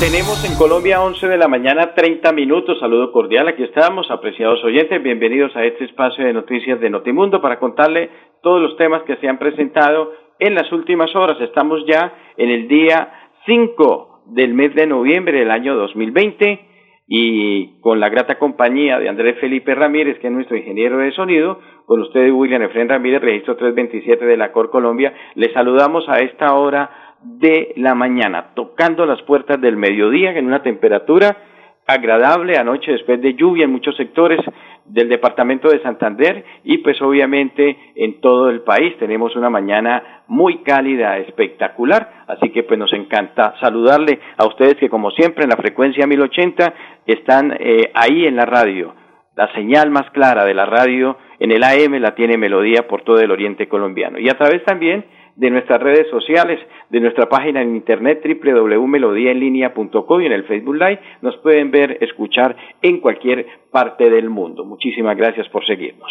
Tenemos en Colombia 11 de la mañana 30 minutos. Saludo cordial. Aquí estamos, apreciados oyentes. Bienvenidos a este espacio de noticias de Notimundo para contarle todos los temas que se han presentado en las últimas horas. Estamos ya en el día 5 del mes de noviembre del año 2020 y con la grata compañía de Andrés Felipe Ramírez, que es nuestro ingeniero de sonido, con usted William Efren Ramírez, registro 327 de la Cor Colombia, le saludamos a esta hora de la mañana, tocando las puertas del mediodía en una temperatura agradable anoche después de lluvia en muchos sectores del departamento de Santander y pues obviamente en todo el país tenemos una mañana muy cálida, espectacular, así que pues nos encanta saludarle a ustedes que como siempre en la frecuencia 1080 están eh, ahí en la radio. La señal más clara de la radio en el AM la tiene Melodía por todo el oriente colombiano y a través también de nuestras redes sociales, de nuestra página en internet www.melodiaenlinea.co y en el Facebook Live nos pueden ver, escuchar en cualquier parte del mundo. Muchísimas gracias por seguirnos.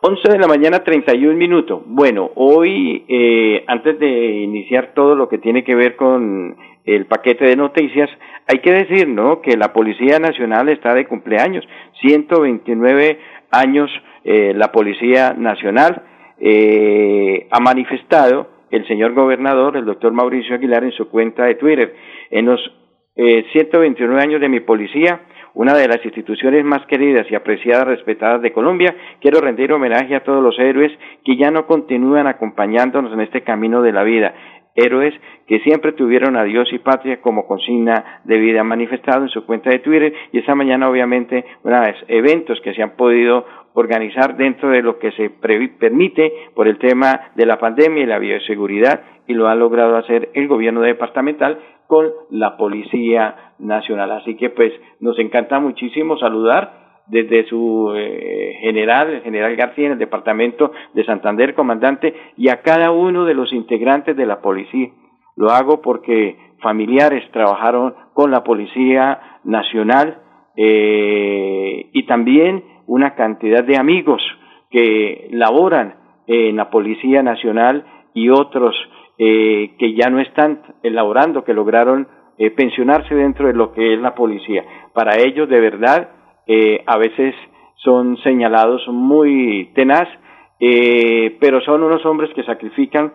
11 de la mañana, 31 minutos. Bueno, hoy, eh, antes de iniciar todo lo que tiene que ver con el paquete de noticias, hay que decir, ¿no?, que la Policía Nacional está de cumpleaños. 129 años eh, la Policía Nacional eh, ha manifestado el señor gobernador, el doctor Mauricio Aguilar, en su cuenta de Twitter. En los eh, 129 años de mi policía, una de las instituciones más queridas y apreciadas, respetadas de Colombia, quiero rendir homenaje a todos los héroes que ya no continúan acompañándonos en este camino de la vida. Héroes que siempre tuvieron a Dios y patria como consigna de vida manifestado en su cuenta de Twitter y esta mañana obviamente una vez eventos que se han podido organizar dentro de lo que se permite por el tema de la pandemia y la bioseguridad y lo ha logrado hacer el gobierno departamental con la Policía Nacional. Así que pues nos encanta muchísimo saludar desde su eh, general, el general García, en el departamento de Santander, comandante, y a cada uno de los integrantes de la policía. Lo hago porque familiares trabajaron con la Policía Nacional eh, y también una cantidad de amigos que laboran en la Policía Nacional y otros eh, que ya no están laborando, que lograron eh, pensionarse dentro de lo que es la policía. Para ellos, de verdad, eh, a veces son señalados muy tenaz, pero son unos hombres que sacrifican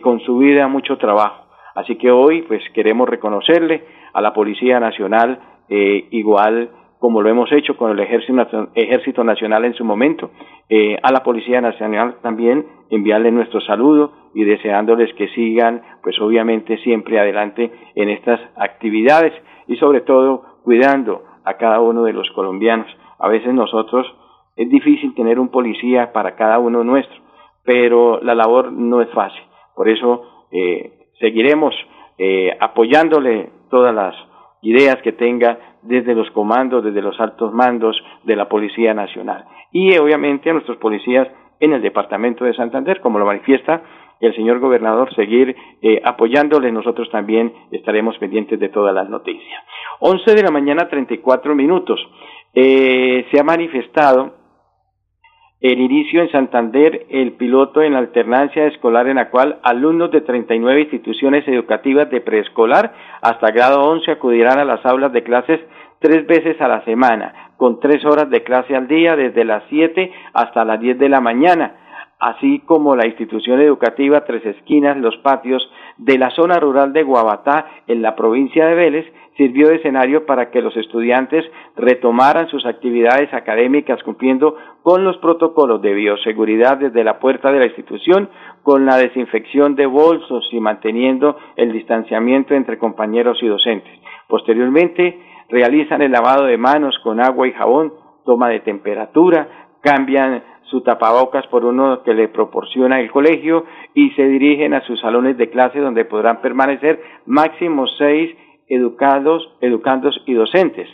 con su vida mucho trabajo. Así que hoy, pues, queremos reconocerle a la Policía Nacional igual como lo hemos hecho con el Ejército, Nacional en su momento, eh, a la Policía Nacional también enviarle nuestro saludo y deseándoles que sigan, pues obviamente siempre adelante en estas actividades y sobre todo cuidando a cada uno de los colombianos. A veces nosotros es difícil tener un policía para cada uno nuestro, pero la labor no es fácil. Por eso eh, seguiremos eh, apoyándole todas las ideas que tenga desde los comandos, desde los altos mandos de la Policía Nacional. Y obviamente a nuestros policías en el Departamento de Santander, como lo manifiesta el señor gobernador, seguir eh. Nosotros también estaremos pendientes de todas las noticias. 11 de la mañana, 34 minutos. Eh, se ha manifestado el inicio en Santander, el piloto en alternancia escolar en la cual alumnos de 39 instituciones educativas de preescolar hasta grado 11 acudirán a las aulas de clases tres veces a la semana, con tres horas de clase al día desde las 7 hasta las 10 de la mañana, así como la institución educativa Tres Esquinas, los patios de la zona rural de Guabatá en la provincia de Vélez sirvió de escenario para que los estudiantes retomaran sus actividades académicas cumpliendo con los protocolos de bioseguridad desde la puerta de la institución, con la desinfección de bolsos y manteniendo el distanciamiento entre compañeros y docentes. Posteriormente, realizan el lavado de manos con agua y jabón, toma de temperatura, cambian su tapabocas por uno que le proporciona el colegio y se dirigen a sus salones de clase donde podrán permanecer máximo seis educados, educandos y docentes.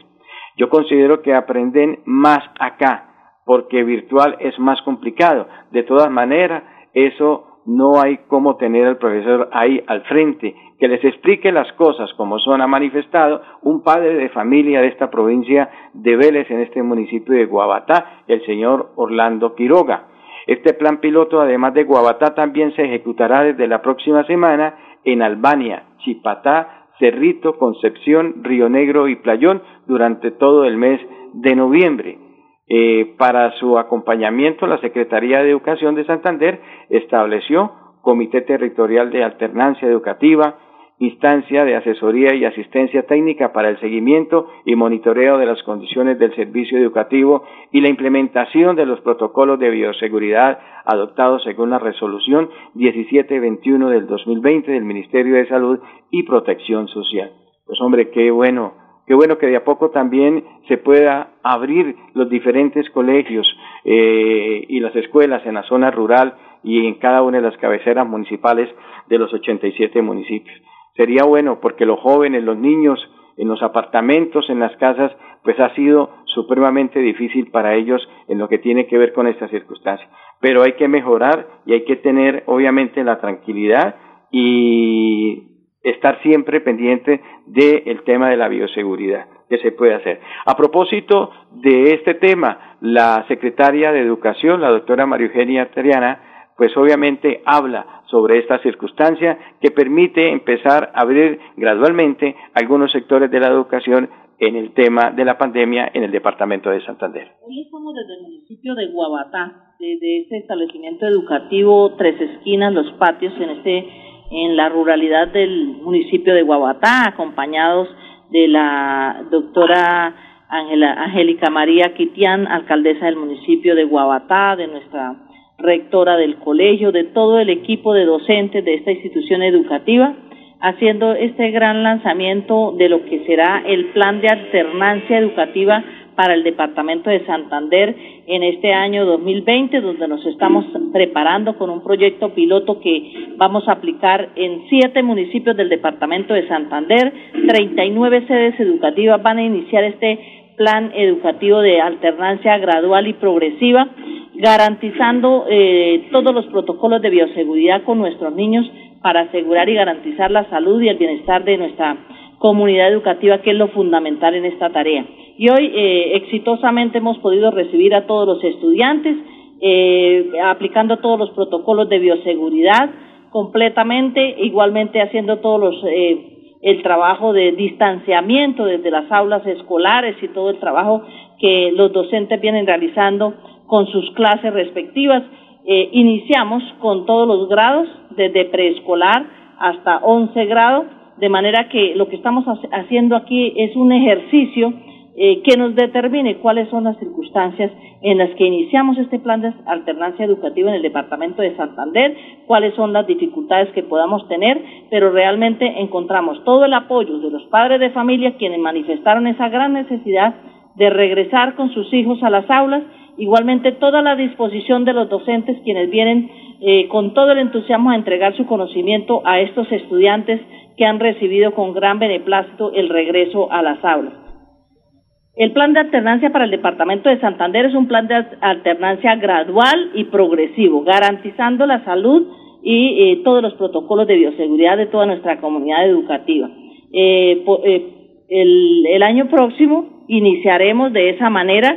Yo considero que aprenden más acá porque virtual es más complicado. De todas maneras, eso no hay cómo tener al profesor ahí al frente, que les explique las cosas como son, ha manifestado un padre de familia de esta provincia de Vélez en este municipio de Guabatá, el señor Orlando Quiroga. Este plan piloto, además de Guabatá, también se ejecutará desde la próxima semana en Albania, Chipatá, Cerrito, Concepción, Río Negro y Playón durante todo el mes de noviembre. Eh, para su acompañamiento, la Secretaría de Educación de Santander estableció Comité Territorial de Alternancia Educativa, instancia de asesoría y asistencia técnica para el seguimiento y monitoreo de las condiciones del servicio educativo y la implementación de los protocolos de bioseguridad adoptados según la resolución 1721 del 2020 del Ministerio de Salud y Protección Social. Pues hombre, qué bueno qué bueno que de a poco también se pueda abrir los diferentes colegios eh, y las escuelas en la zona rural y en cada una de las cabeceras municipales de los 87 municipios. Sería bueno porque los jóvenes, los niños, en los apartamentos, en las casas, pues ha sido supremamente difícil para ellos en lo que tiene que ver con esta circunstancia. Pero hay que mejorar y hay que tener obviamente la tranquilidad y estar siempre pendiente del tema de la bioseguridad que se puede hacer. A propósito de este tema, la secretaria de Educación, la doctora María Eugenia Triana, pues obviamente habla sobre esta circunstancia que permite empezar a abrir gradualmente algunos sectores de la educación en el tema de la pandemia en el departamento de Santander. Hoy estamos desde el municipio de Guabatá, desde este establecimiento educativo Tres Esquinas, los patios en este en la ruralidad del municipio de Guabatá, acompañados de la doctora Angélica María Quitián, alcaldesa del municipio de Guabatá, de nuestra rectora del colegio, de todo el equipo de docentes de esta institución educativa, haciendo este gran lanzamiento de lo que será el plan de alternancia educativa para el departamento de Santander en este año 2020, donde nos estamos preparando con un proyecto piloto que vamos a aplicar en siete municipios del departamento de Santander. 39 sedes educativas van a iniciar este plan educativo de alternancia gradual y progresiva, garantizando eh, todos los protocolos de bioseguridad con nuestros niños para asegurar y garantizar la salud y el bienestar de nuestra comunidad educativa, que es lo fundamental en esta tarea. Y hoy eh, exitosamente hemos podido recibir a todos los estudiantes, eh, aplicando todos los protocolos de bioseguridad completamente, igualmente haciendo todos los eh, el trabajo de distanciamiento desde las aulas escolares y todo el trabajo que los docentes vienen realizando con sus clases respectivas. iniciamos con todos los grados, desde preescolar hasta 11 grados, de manera que lo que estamos haciendo aquí es un ejercicio eh, que nos determine cuáles son las circunstancias en las que iniciamos este plan de alternancia educativa en el departamento de Santander, cuáles son las dificultades que podamos tener, pero realmente encontramos todo el apoyo de los padres de familia quienes manifestaron esa gran necesidad de regresar con sus hijos a las aulas, igualmente toda la disposición de los docentes quienes vienen eh, con todo el entusiasmo a entregar su conocimiento a estos estudiantes que han recibido con gran beneplácito el regreso a las aulas. El plan de alternancia para el Departamento de Santander es un plan de alternancia gradual y progresivo, garantizando la salud y eh, todos los protocolos de bioseguridad de toda nuestra comunidad educativa. Eh, eh, el, año próximo iniciaremos de esa manera,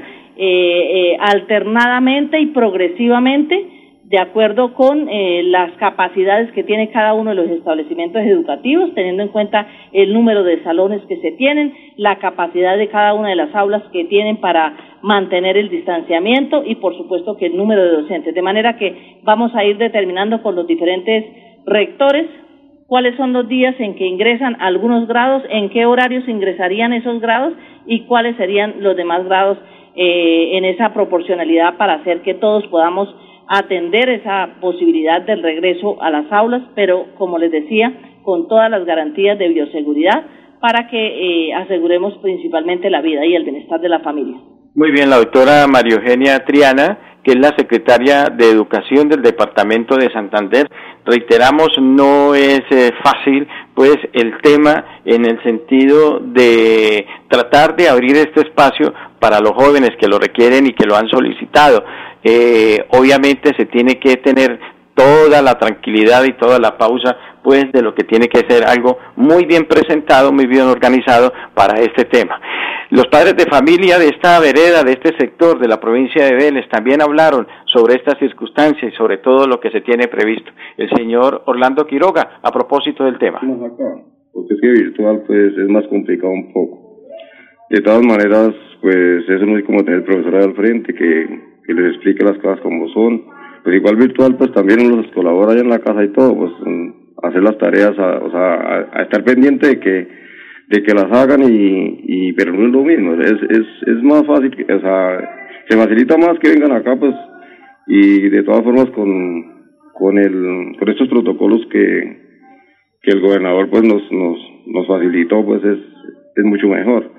alternadamente y progresivamente, de acuerdo con eh, las capacidades que tiene cada uno de los establecimientos educativos, teniendo en cuenta el número de salones que se tienen, la capacidad de cada una de las aulas que tienen para mantener el distanciamiento y, por supuesto, que el número de docentes. De manera que vamos a ir determinando con los diferentes rectores cuáles son los días en que ingresan algunos grados, en qué horarios ingresarían esos grados y cuáles serían los demás grados eh, en esa proporcionalidad para hacer que todos podamos atender esa posibilidad del regreso a las aulas, pero como les decía, con todas las garantías de bioseguridad para que eh, aseguremos principalmente la vida y el bienestar de la familia. Muy bien, la doctora María Eugenia Triana, que es la secretaria de Educación del Departamento de Santander. Reiteramos, no es eh, fácil, pues, el tema en el sentido de tratar de abrir este espacio para los jóvenes que lo requieren y que lo han solicitado. Eh, obviamente se tiene que tener toda la tranquilidad y toda la pausa pues de lo que tiene que ser algo muy bien presentado, muy bien organizado para este tema. Los padres de familia de esta vereda, de este sector de la provincia de Vélez también hablaron sobre estas circunstancias y sobre todo lo que se tiene previsto. El señor Orlando Quiroga, a propósito del tema. Porque es que virtual pues es más complicado un poco. De todas maneras, pues es como tener el profesor al frente que, que les explique las cosas como son pues igual virtual pues también los colabora ahí en la casa y todo, pues hacer las tareas, a, o sea, a, estar pendiente de que de que las hagan y, y pero no es lo mismo, es, es, es más fácil, o sea, se facilita más que vengan acá pues y de todas formas con, con el, con estos protocolos que, que el gobernador pues nos, nos, nos facilitó pues es, es mucho mejor,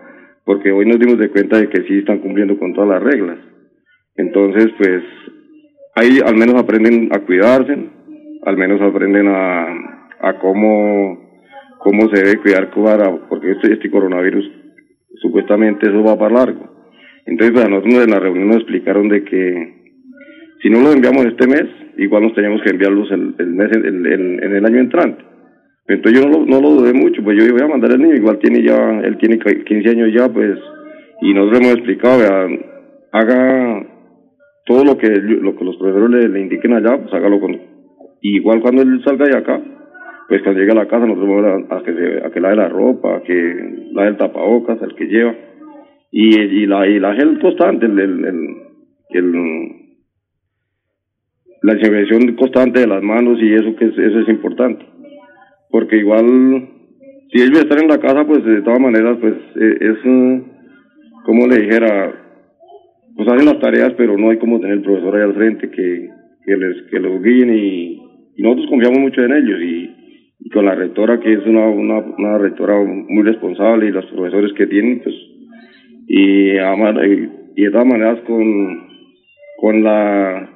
porque hoy nos dimos de cuenta de que sí están cumpliendo con todas las reglas. Entonces, pues ahí al menos aprenden a cuidarse, al menos aprenden a, a cómo, cómo se debe cuidar porque este, este coronavirus supuestamente eso va para largo. Entonces pues, a nosotros en la reunión nos explicaron de que si no los enviamos este mes, igual nos teníamos que enviarlos el, mes en el año entrante. Entonces yo no lo, no dudé mucho, pues yo voy a mandar al niño, igual tiene ya, él tiene 15 años ya, pues, y nosotros hemos explicado, haga todo lo que lo que los profesores le, indiquen allá, pues hágalo con igual cuando él salga de acá, pues cuando llegue a la casa nosotros vamos a, que se, a que lave la ropa, a que lave el tapabocas, el que lleva. Y, y la y la gel constante, el, el, la desinfección constante de las manos y eso que eso es importante, porque igual si ellos están en la casa, pues de todas maneras, pues eh, es como le dijera pues hacen las tareas, pero no hay como tener el profesor ahí al frente que, que les que los guíen y, nosotros confiamos mucho en ellos y, con la rectora que es una, una, una, rectora muy responsable y los profesores que tienen, pues y, y de todas maneras con, con la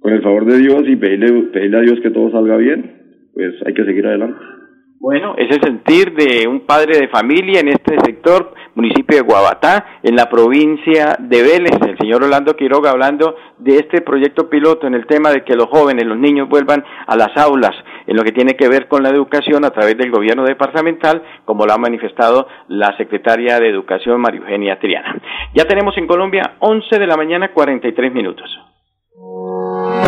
con el favor de Dios y pedirle, pedirle a Dios que todo salga bien, pues hay que seguir adelante. Bueno, ese sentir de un padre de familia en este sector, municipio de Guabatá, en la provincia de Vélez, el señor Orlando Quiroga hablando de este proyecto piloto en el tema de que los jóvenes, los niños vuelvan a las aulas, en lo que tiene que ver con la educación a través del gobierno departamental, como lo ha manifestado la secretaria de Educación, María Eugenia Triana. Ya tenemos en Colombia 11 de la mañana 43 minutos.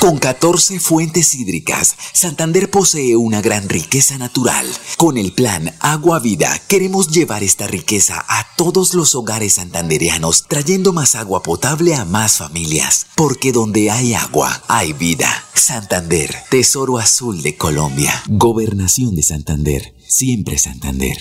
Con 14 fuentes hídricas, Santander posee una gran riqueza natural. Con el plan Agua Vida queremos llevar esta riqueza a todos los hogares santandereanos, trayendo más agua potable a más familias. Porque donde hay agua, hay vida. Santander, Tesoro Azul de Colombia. Gobernación de Santander. Siempre Santander.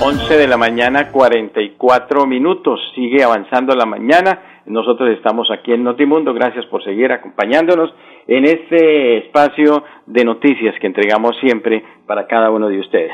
11 de la mañana, 44 minutos. Sigue avanzando la mañana nosotros estamos aquí en Notimundo. Gracias por seguir acompañándonos en este espacio de noticias que entregamos siempre para cada uno de ustedes.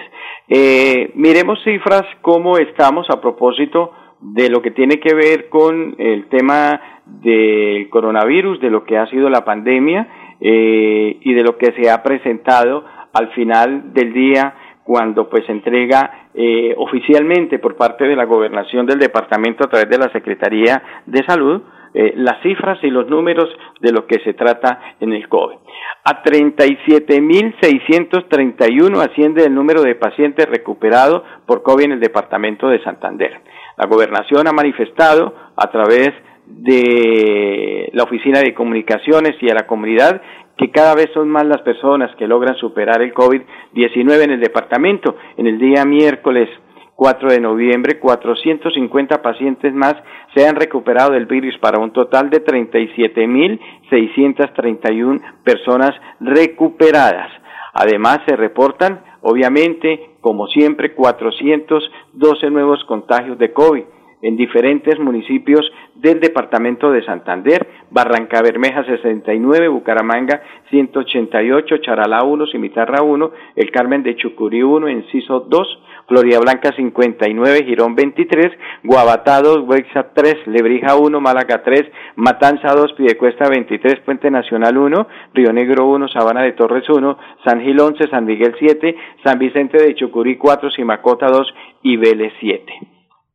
Eh, miremos cifras, cómo estamos a propósito de lo que tiene que ver con el tema del coronavirus, de lo que ha sido la pandemia eh, y de lo que se ha presentado al final del día cuando pues se entrega eh, oficialmente por parte de la gobernación del departamento a través de la Secretaría de Salud eh, las cifras y los números de lo que se trata en el COVID. A 37.631 asciende el número de pacientes recuperados por COVID en el departamento de Santander. La gobernación ha manifestado a través de la Oficina de Comunicaciones y a la comunidad que cada vez son más las personas que logran superar el COVID-19 en el departamento. En el día miércoles 4 de noviembre, 450 pacientes más se han recuperado del virus para un total de 37.631 personas recuperadas. Además, se reportan, obviamente, como siempre, 412 nuevos contagios de COVID en diferentes municipios del departamento de Santander, Barranca Bermeja 69, Bucaramanga 188, Charalá 1, Cimitarra 1, El Carmen de Chucurí 1, Enciso 2, Florida Blanca 59, Girón 23, Guabatá 2, Huexa 3, Lebrija 1, Málaga 3, Matanza 2, Pidecuesta 23, Puente Nacional 1, Río Negro 1, Sabana de Torres 1, San Gil 11, San Miguel 7, San Vicente de Chucurí 4, Simacota 2 y Vélez 7.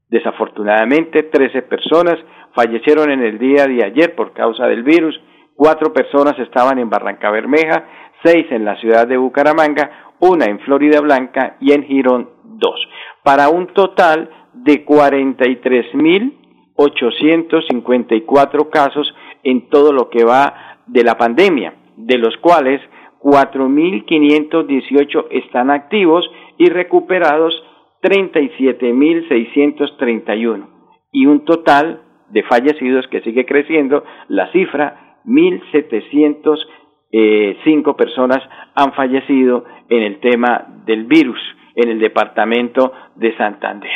Desafortunadamente, 13 personas fallecieron en el día de ayer por causa del virus, cuatro personas estaban en Barranca Bermeja, seis en la ciudad de Bucaramanga, una en Florida Blanca y en Girón dos, para un total de 43.854 casos en todo lo que va de la pandemia, de los cuales 4.518 están activos y recuperados 37.631 y un total de fallecidos que sigue creciendo, la cifra 1.705 eh, personas han fallecido en el tema del virus en el departamento de Santander.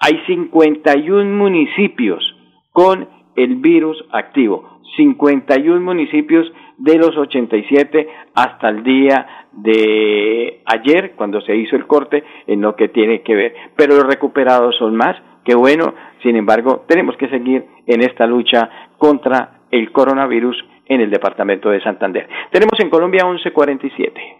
Hay 51 municipios con el virus activo, 51 municipios de los 87 hasta el día de ayer, cuando se hizo el corte, en lo que tiene que ver. Pero los recuperados son más, que bueno, sin embargo, tenemos que seguir en esta lucha contra el coronavirus en el departamento de Santander. Tenemos en Colombia 1147.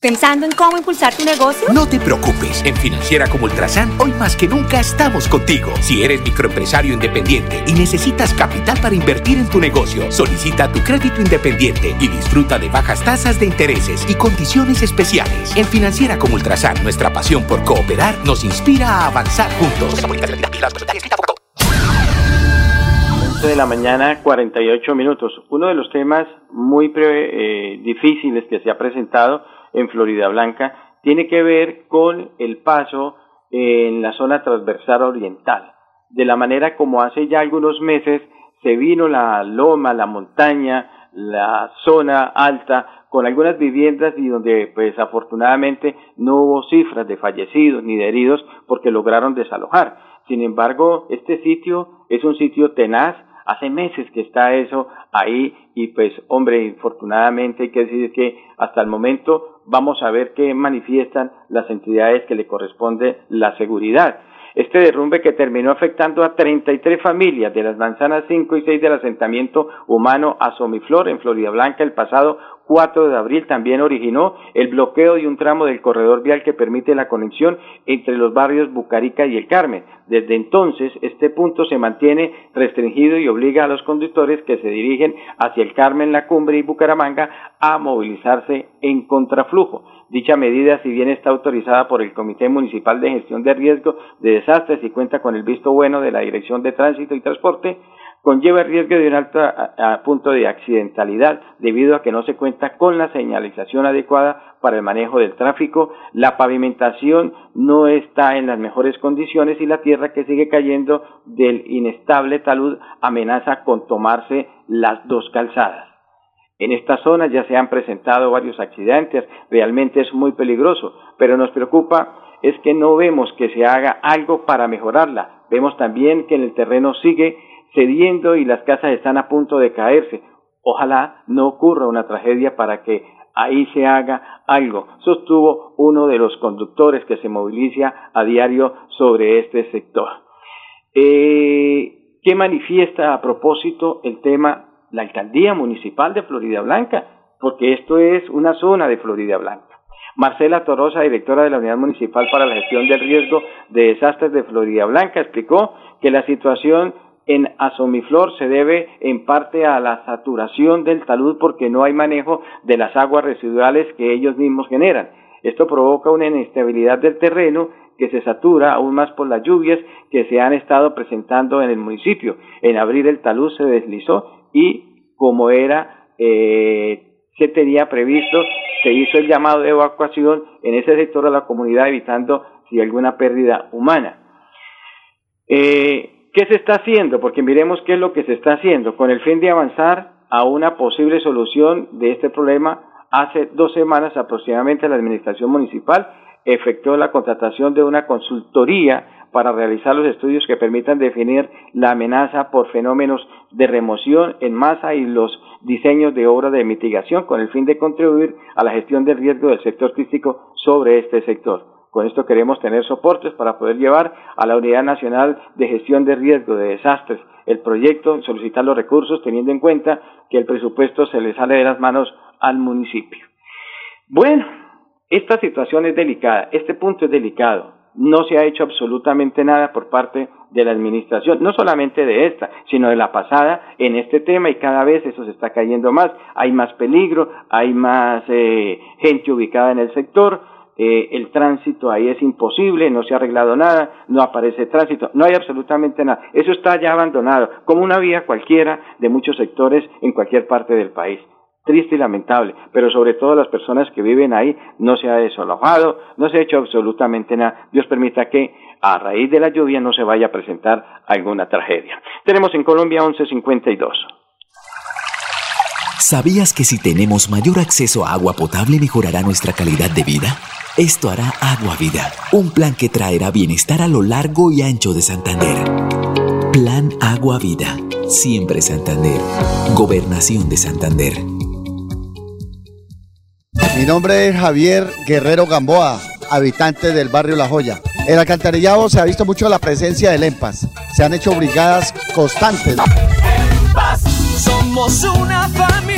¿Pensando en cómo impulsar tu negocio? No te preocupes, en Financiera como Ultrasan, hoy más que nunca estamos contigo. Si eres microempresario independiente y necesitas capital para invertir en tu negocio, solicita tu crédito independiente y disfruta de bajas tasas de intereses y condiciones especiales. En Financiera como Ultrasan, nuestra pasión por cooperar nos inspira a avanzar juntos. de la mañana, 48 minutos. Uno de los temas muy eh, difíciles que se ha presentado en Florida Blanca tiene que ver con el paso en la zona transversal oriental. De la manera como hace ya algunos meses se vino la loma, la montaña, la zona alta con algunas viviendas y donde pues afortunadamente no hubo cifras de fallecidos ni de heridos porque lograron desalojar. Sin embargo, este sitio es un sitio tenaz, hace meses que está eso ahí y pues hombre, infortunadamente hay que decir que hasta el momento vamos a ver qué manifiestan las entidades que le corresponde la seguridad. Este derrumbe que terminó afectando a 33 familias de las manzanas 5 y 6 del asentamiento humano Asomiflor en Florida Blanca el pasado 4 de abril también originó el bloqueo de un tramo del corredor vial que permite la conexión entre los barrios Bucarica y El Carmen. Desde entonces, este punto se mantiene restringido y obliga a los conductores que se dirigen hacia El Carmen, La Cumbre y Bucaramanga a movilizarse en contraflujo. Dicha medida, si bien está autorizada por el Comité Municipal de Gestión de Riesgo de Desastres y cuenta con el visto bueno de la Dirección de Tránsito y Transporte, conlleva el riesgo de un alto punto de accidentalidad debido a que no se cuenta con la señalización adecuada para el manejo del tráfico, la pavimentación no está en las mejores condiciones y la tierra que sigue cayendo del inestable talud amenaza con tomarse las dos calzadas. En esta zona ya se han presentado varios accidentes, realmente es muy peligroso, pero nos preocupa es que no vemos que se haga algo para mejorarla. Vemos también que en el terreno sigue cediendo y las casas están a punto de caerse. Ojalá no ocurra una tragedia para que ahí se haga algo, sostuvo uno de los conductores que se moviliza a diario sobre este sector. Eh, ¿Qué manifiesta a propósito el tema la alcaldía municipal de Florida Blanca? Porque esto es una zona de Florida Blanca. Marcela Torosa, directora de la Unidad Municipal para la Gestión del Riesgo de Desastres de Florida Blanca, explicó que la situación en Asomiflor se debe en parte a la saturación del talud porque no hay manejo de las aguas residuales que ellos mismos generan. Esto provoca una inestabilidad del terreno que se satura aún más por las lluvias que se han estado presentando en el municipio. En abril el talud se deslizó y como era eh, se tenía previsto, se hizo el llamado de evacuación en ese sector de la comunidad evitando si alguna pérdida humana. Eh, ¿Qué se está haciendo? Porque miremos qué es lo que se está haciendo con el fin de avanzar a una posible solución de este problema. Hace dos semanas aproximadamente la Administración Municipal efectuó la contratación de una consultoría para realizar los estudios que permitan definir la amenaza por fenómenos de remoción en masa y los diseños de obras de mitigación con el fin de contribuir a la gestión del riesgo del sector crítico sobre este sector. Con esto queremos tener soportes para poder llevar a la Unidad Nacional de Gestión de Riesgo de Desastres el proyecto, solicitar los recursos teniendo en cuenta que el presupuesto se le sale de las manos al municipio. Bueno, esta situación es delicada, este punto es delicado. No se ha hecho absolutamente nada por parte de la administración, no solamente de esta, sino de la pasada en este tema y cada vez eso se está cayendo más. Hay más peligro, hay más eh, gente ubicada en el sector, eh, el tránsito ahí es imposible, no se ha arreglado nada, no aparece tránsito, no hay absolutamente nada. Eso está ya abandonado, como una vía cualquiera de muchos sectores en cualquier parte del país. Triste y lamentable, pero sobre todo las personas que viven ahí no se ha desalojado, no se ha hecho absolutamente nada. Dios permita que a raíz de la lluvia no se vaya a presentar alguna tragedia. Tenemos en Colombia 1152. ¿Sabías que si tenemos mayor acceso a agua potable mejorará nuestra calidad de vida? Esto hará Agua Vida, un plan que traerá bienestar a lo largo y ancho de Santander. Plan Agua Vida, siempre Santander. Gobernación de Santander. Mi nombre es Javier Guerrero Gamboa, habitante del barrio La Joya. En el alcantarillado se ha visto mucho la presencia del EMPAS. Se han hecho brigadas constantes. EMPAS, somos una familia.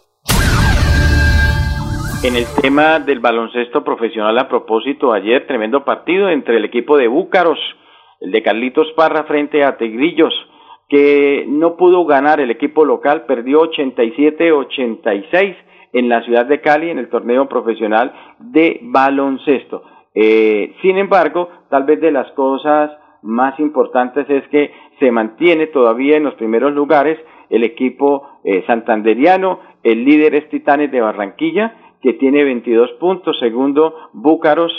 En el tema del baloncesto profesional a propósito, ayer tremendo partido entre el equipo de Búcaros, el de Carlitos Parra frente a Tegrillos, que no pudo ganar el equipo local, perdió 87-86 en la ciudad de Cali en el torneo profesional de baloncesto. Eh, sin embargo, tal vez de las cosas más importantes es que se mantiene todavía en los primeros lugares el equipo eh, santanderiano, el líder es Titanes de Barranquilla, que tiene 22 puntos, segundo Búcaros,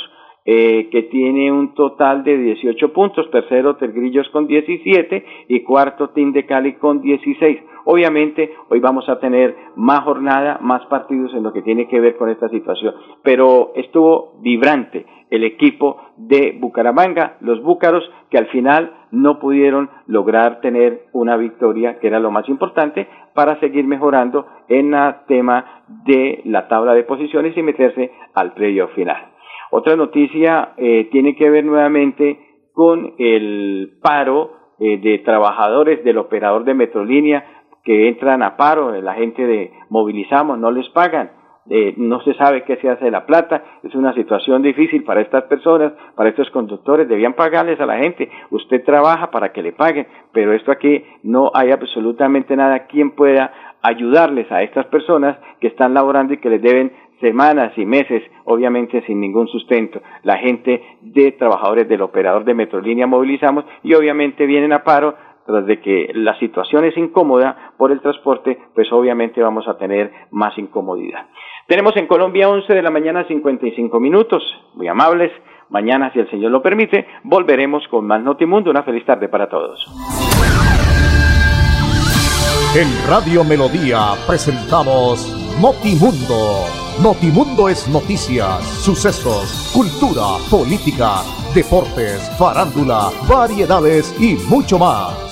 eh, que tiene un total de 18 puntos, tercero Tergrillos con 17 y cuarto Team de Cali con 16. Obviamente hoy vamos a tener más jornada, más partidos en lo que tiene que ver con esta situación, pero estuvo vibrante el equipo de Bucaramanga, los Búcaros, que al final no pudieron lograr tener una victoria, que era lo más importante, para seguir mejorando en el tema de la tabla de posiciones y meterse al predio final. Otra noticia eh, tiene que ver nuevamente con el paro eh, de trabajadores del operador de Metrolínea que entran a paro, la gente de movilizamos, no les pagan, eh, no se sabe qué se hace de la plata, es una situación difícil para estas personas, para estos conductores, debían pagarles a la gente, usted trabaja para que le paguen, pero esto aquí no hay absolutamente nada quien pueda ayudarles a estas personas que están laborando y que les deben semanas y meses, obviamente sin ningún sustento. La gente de trabajadores del operador de Metrolínea movilizamos y obviamente vienen a paro tras de que la situación es incómoda por el transporte, pues obviamente vamos a tener más incomodidad. Tenemos en Colombia 11 de la mañana 55 minutos, muy amables. Mañana, si el Señor lo permite, volveremos con más Notimundo. Una feliz tarde para todos. En Radio Melodía presentamos Notimundo. Notimundo es noticias, sucesos, cultura, política, deportes, farándula, variedades y mucho más.